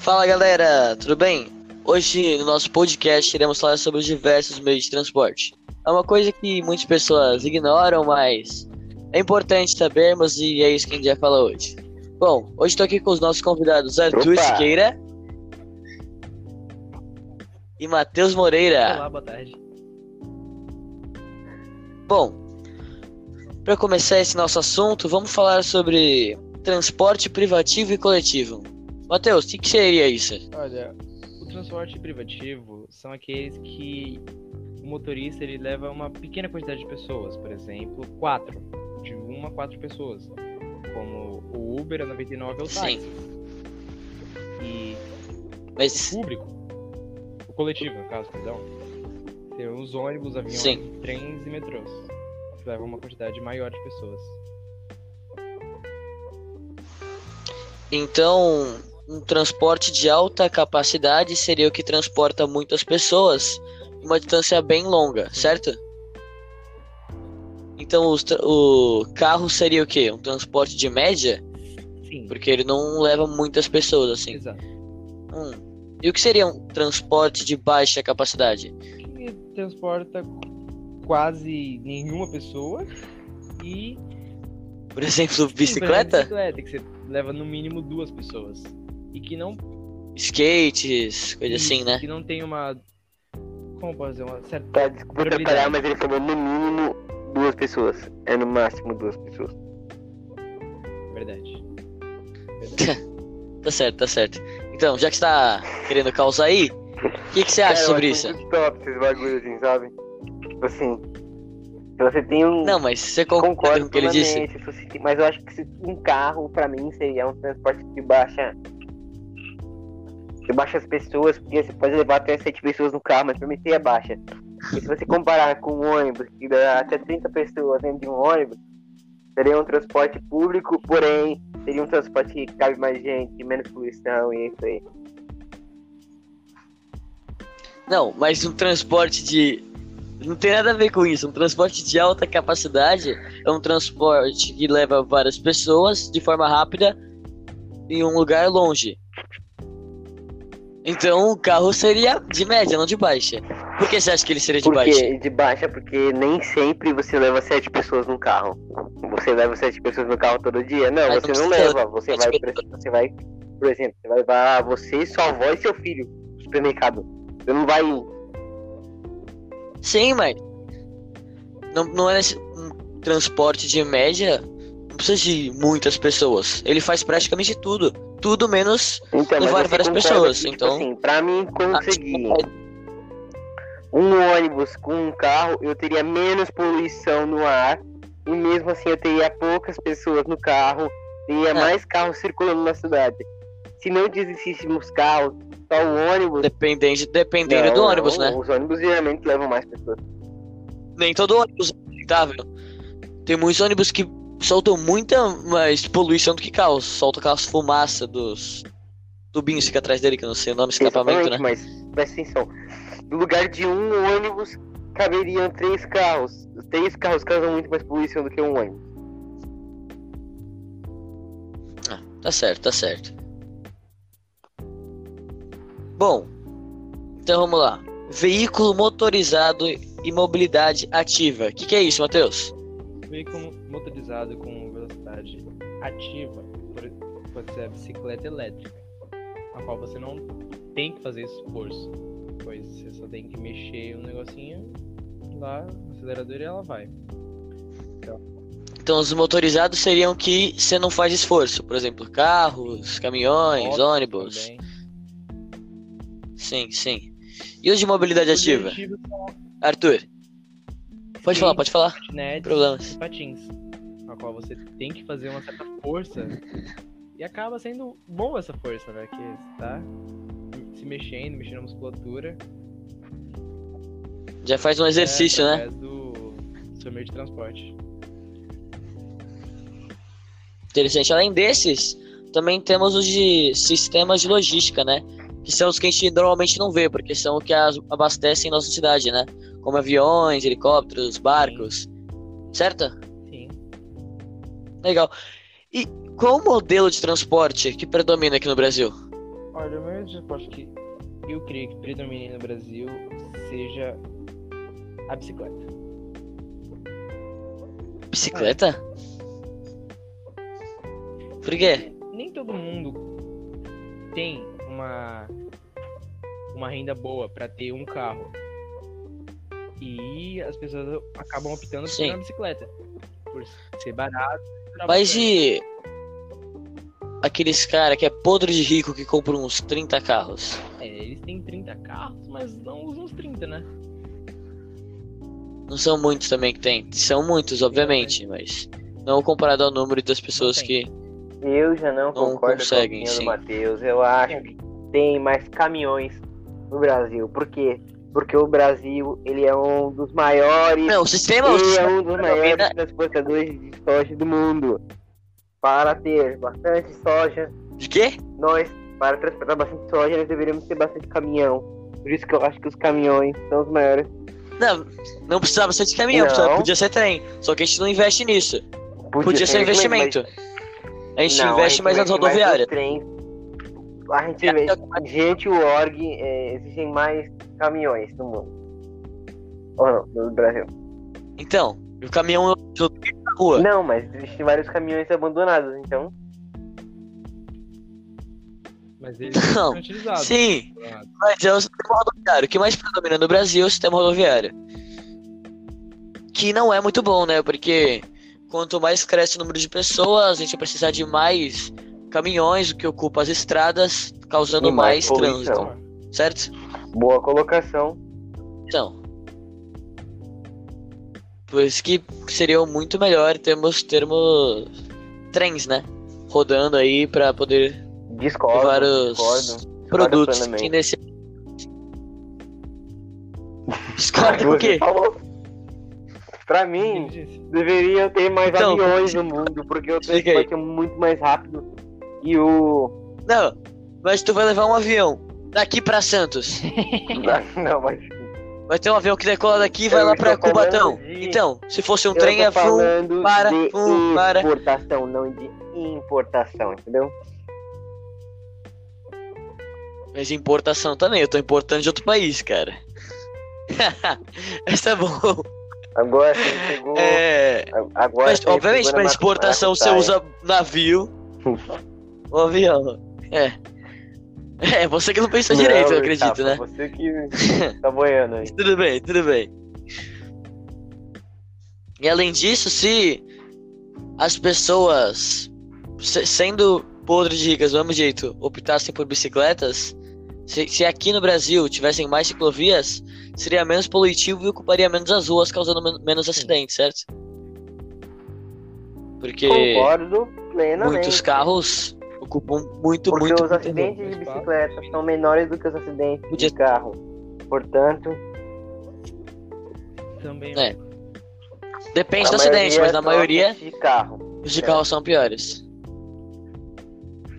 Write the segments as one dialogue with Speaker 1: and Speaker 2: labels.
Speaker 1: Fala galera, tudo bem? Hoje no nosso podcast iremos falar sobre os diversos meios de transporte. É uma coisa que muitas pessoas ignoram, mas é importante sabermos e é isso que a gente vai falar hoje. Bom, hoje estou aqui com os nossos convidados Arthur
Speaker 2: Opa!
Speaker 1: Siqueira e Matheus Moreira.
Speaker 3: Olá, boa tarde.
Speaker 1: Bom, para começar esse nosso assunto, vamos falar sobre transporte privativo e coletivo. Matheus, o que, que seria isso?
Speaker 3: Olha, o transporte privativo são aqueles que o motorista ele leva uma pequena quantidade de pessoas, por exemplo, quatro, de uma a quatro pessoas, como o Uber, a 99 ou o táxi.
Speaker 1: Sim,
Speaker 3: E o
Speaker 1: mas
Speaker 3: público, o coletivo, no caso, perdão, tem os ônibus, aviões,
Speaker 1: Sim.
Speaker 3: trens e metrôs, que levam uma quantidade maior de pessoas.
Speaker 1: então um transporte de alta capacidade seria o que transporta muitas pessoas uma distância bem longa, certo? Então tra- o carro seria o quê? Um transporte de média?
Speaker 3: Sim,
Speaker 1: Porque ele não leva muitas pessoas assim.
Speaker 3: exato.
Speaker 1: Hum. E o que seria um transporte de baixa capacidade?
Speaker 3: que transporta quase nenhuma pessoa e
Speaker 1: Por exemplo,
Speaker 3: Sim, por exemplo,
Speaker 1: bicicleta,
Speaker 3: bicicleta que você leva no mínimo duas pessoas e que não
Speaker 1: skates, coisa assim, né?
Speaker 3: que não tem uma como posso dizer uma certa
Speaker 2: Tá, desculpa atrapalhar, mas ele falou no mínimo duas pessoas. É no máximo duas pessoas.
Speaker 3: verdade.
Speaker 1: Tá certo, tá certo. Então, já que você tá querendo causar aí, o que, que você acha sobre isso?
Speaker 2: muito top esses bagulhos assim, sabe? Tipo assim, se você tem um...
Speaker 1: Não, mas você concorda com o que ele disse?
Speaker 2: mas eu acho que um carro, pra mim, seria um transporte de baixa... De baixas pessoas, porque você pode levar até sete pessoas no carro, mas pra mim seria baixa. E se você comparar com um ônibus, que dá até 30 pessoas dentro de um ônibus, seria um transporte público, porém, seria um transporte que cabe mais gente, menos poluição e é isso aí.
Speaker 1: Não, mas um transporte de. Não tem nada a ver com isso. Um transporte de alta capacidade é um transporte que leva várias pessoas de forma rápida em um lugar longe. Então o carro seria de média, não de baixa. Por que você acha que ele seria de
Speaker 2: Por
Speaker 1: baixa?
Speaker 2: De baixa, porque nem sempre você leva sete pessoas no carro. Você leva sete pessoas no carro todo dia? Não,
Speaker 1: Mas
Speaker 2: você
Speaker 1: não
Speaker 2: não leva. Você vai, pra- você vai, por exemplo, você vai levar você, sua avó e seu filho no supermercado. Você não vai.
Speaker 1: Sim, mas. Não, não é um transporte de média. Não precisa de muitas pessoas. Ele faz praticamente tudo. Tudo menos.
Speaker 2: Então,
Speaker 1: Levar várias pessoas,
Speaker 2: que, tipo
Speaker 1: então-
Speaker 2: assim, pra mim conseguir
Speaker 1: Ah,
Speaker 2: um ônibus com um carro, eu teria menos poluição no ar. E mesmo assim eu teria poucas pessoas no carro, teria
Speaker 1: Ah.
Speaker 2: mais carros circulando na cidade. Se não existíssemos carros, só o ônibus.
Speaker 1: Dependente, dependendo
Speaker 2: Não,
Speaker 1: do ônibus,
Speaker 2: não,
Speaker 1: né?
Speaker 2: Os ônibus geralmente levam mais pessoas.
Speaker 1: Nem todo ônibus é rentável. Tem muitos ônibus que soltam muita mais poluição do que carros. Soltam aquelas fumaças dos tubinhos que fica atrás dele, que eu não sei o nome, escapamento, né?
Speaker 2: mas presta atenção. No lugar de um ônibus, caberiam três carros. Os três carros causam muito mais poluição do que um ônibus.
Speaker 1: Ah, tá certo, tá certo. Bom, então vamos lá. Veículo motorizado e mobilidade ativa. O que, que é isso, Matheus?
Speaker 3: Veículo motorizado com velocidade ativa por- pode ser a bicicleta elétrica, a qual você não tem que fazer esforço, pois você só tem que mexer um negocinho lá no acelerador e ela vai.
Speaker 1: Então, os motorizados seriam que você não faz esforço. Por exemplo, carros, caminhões, ônibus.
Speaker 3: também.
Speaker 1: Sim, sim. E os de mobilidade
Speaker 3: Os
Speaker 1: ativa? Arthur, pode falar, pode falar. Problemas.
Speaker 3: patins, a qual você tem que fazer uma certa força e acaba sendo boa essa força, né? Que você tá se mexendo, mexendo na musculatura.
Speaker 1: Já faz um exercício,
Speaker 3: é,
Speaker 1: né?
Speaker 3: do seu meio de transporte.
Speaker 1: Interessante. Além desses, também temos os de sistemas de logística, né? Que são os que a gente normalmente não vê, porque são os que as- abastecem nossa cidade, né? Como aviões, helicópteros, barcos. Certo?
Speaker 3: Sim.
Speaker 1: Legal. E qual o modelo de transporte que predomina aqui no Brasil?
Speaker 3: Olha, o meio de transporte que eu creio que predomine no Brasil seja a bicicleta.
Speaker 1: Bicicleta? Por quê?
Speaker 3: Nem todo mundo tem uma uma renda boa pra ter um carro. E as pessoas acabam optando por
Speaker 1: Sim.
Speaker 3: uma bicicleta. Por ser barato.
Speaker 1: Mas e aqueles cara que é podre de rico que compra uns 30 carros?
Speaker 3: É, eles têm 30 carros, mas não usam os 30, né?
Speaker 1: Não são muitos também que tem. São muitos, obviamente, mas não comparado ao número das pessoas
Speaker 3: Não
Speaker 1: que.
Speaker 2: Eu já não, concordo
Speaker 1: conseguem,
Speaker 2: com do Matheus. Eu acho que tem mais caminhões no Brasil. Por quê? Porque o Brasil, ele é um dos maiores...
Speaker 1: Não, o sistema. o
Speaker 2: ele é
Speaker 1: sistema
Speaker 2: um dos maiores transportadores de soja do mundo. Para ter bastante soja,
Speaker 1: De quê?
Speaker 2: nós, para transportar bastante soja, nós deveríamos ter bastante caminhão. Por isso que eu acho que os caminhões são os maiores.
Speaker 1: Não, não precisava ser de caminhão,
Speaker 2: Não.
Speaker 1: podia ser trem. Só que a gente não investe nisso. Podia ser investimento. A gente
Speaker 2: Não,
Speaker 1: investe mais nas
Speaker 2: investe mais
Speaker 1: rodoviárias.
Speaker 2: A gente
Speaker 1: É,
Speaker 2: investe. Gente, o org, é, existem mais caminhões no mundo. Ou não, no Brasil.
Speaker 1: Então, o caminhão eu na rua.
Speaker 2: Não, mas existem vários caminhões abandonados, então.
Speaker 3: Mas eles
Speaker 1: Não,
Speaker 3: são utilizados.
Speaker 1: Sim, mas é o sistema rodoviário. O que mais predomina no Brasil é o sistema rodoviário. Que não é muito bom, né? Porque quanto mais cresce o número de pessoas, a gente vai precisar de mais caminhões, o que ocupa as estradas, causando
Speaker 2: E mais
Speaker 1: mais, trânsito. Certo?
Speaker 2: Boa colocação.
Speaker 1: Então. Por isso que seria muito melhor termos, termos trens, né? Rodando aí pra poder
Speaker 2: Discordo.
Speaker 1: Vários
Speaker 2: Discordo.
Speaker 1: produtos que nesse. Discorda por quê?
Speaker 2: Pra mim,
Speaker 3: disse.
Speaker 2: deveriam ter mais
Speaker 1: Então,
Speaker 2: aviões no mundo, porque o transporte é muito mais rápido. E o.
Speaker 1: Não, mas tu vai levar um avião daqui pra Santos.
Speaker 2: Não, mas.
Speaker 1: Vai ter um avião que decola daqui e vai lá pra Cubatão.
Speaker 2: de-
Speaker 1: Então, se fosse um
Speaker 2: Eu
Speaker 1: trem é fum, para, fum, para.
Speaker 2: exportação, não de importação, entendeu?
Speaker 1: Mas importação também, eu tô importando de outro país, cara. Essa é bom.
Speaker 2: Agora você chegou.
Speaker 1: É,
Speaker 2: Agora
Speaker 1: mas, obviamente,
Speaker 2: na
Speaker 1: exportação você
Speaker 2: maracutaia.
Speaker 1: usa navio ou avião. É. É, você que não pensa
Speaker 2: Não,
Speaker 1: direito, eu acredito, né?
Speaker 2: Você que tá boiando aí.
Speaker 1: Tudo bem, tudo bem. E além disso, se as pessoas, se- sendo podres de ricas do mesmo jeito, optassem por bicicletas, se, se aqui no Brasil tivessem mais ciclovias, seria menos poluitivo e ocuparia menos as ruas, causando men- menos acidentes, certo? Porque
Speaker 2: Concordo plenamente.
Speaker 1: muitos carros ocupam muito,
Speaker 2: Porque
Speaker 1: muito,
Speaker 2: os
Speaker 1: muito
Speaker 2: acidentes de bicicleta são menores do que os acidentes
Speaker 1: Podia-
Speaker 2: de carro. Portanto,
Speaker 3: Também.
Speaker 1: É. Depende
Speaker 2: a
Speaker 1: do acidente, mas na maioria
Speaker 2: de carro.
Speaker 1: Os de
Speaker 2: É.
Speaker 1: carro são piores.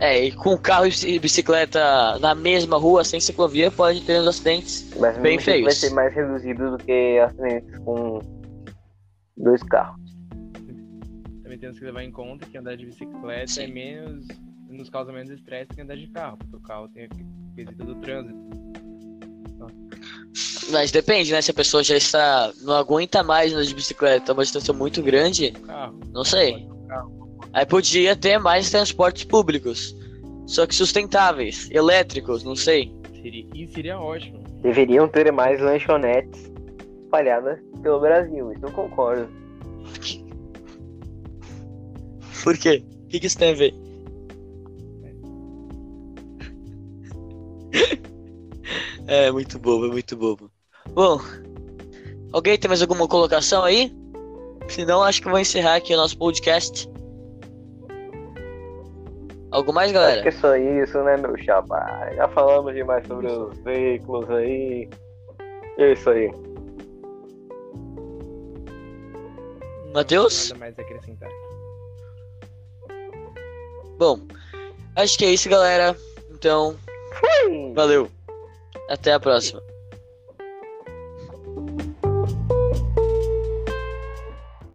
Speaker 1: É, e com carro e bicicleta na mesma rua, sem ciclovia, pode ter uns acidentes.
Speaker 2: Mas
Speaker 1: Bem
Speaker 2: assim vai
Speaker 1: feios.
Speaker 2: ser mais reduzido do que acidentes com dois carros.
Speaker 3: Também temos que levar em conta que andar de bicicleta
Speaker 1: Sim.
Speaker 3: é menos. Nos causa menos estresse que andar de carro, porque o carro tem aquele quesito do trânsito.
Speaker 1: Mas depende, né? Se a pessoa já está. não aguenta mais andar de bicicleta, uma distância muito grande,
Speaker 3: carro.
Speaker 1: não sei. Aí podia ter mais transportes públicos. Só que sustentáveis, elétricos, não sei.
Speaker 3: Seria, e seria ótimo.
Speaker 2: Deveriam ter mais lanchonetes espalhadas pelo Brasil, isso eu concordo.
Speaker 1: Por quê? O que, que isso tem a ver? É, muito bobo, é muito bobo. Bom, alguém tem mais alguma colocação aí? Senão, acho que vou encerrar aqui o nosso podcast. Algo mais,
Speaker 2: Acho que
Speaker 1: galera?
Speaker 2: é só isso, né, meu chapa? Já falamos demais sobre os veículos aí. É isso aí.
Speaker 1: Matheus?
Speaker 3: Nada mais a acrescentar.
Speaker 1: Bom, acho que é isso, galera. Então, valeu. Até a próxima.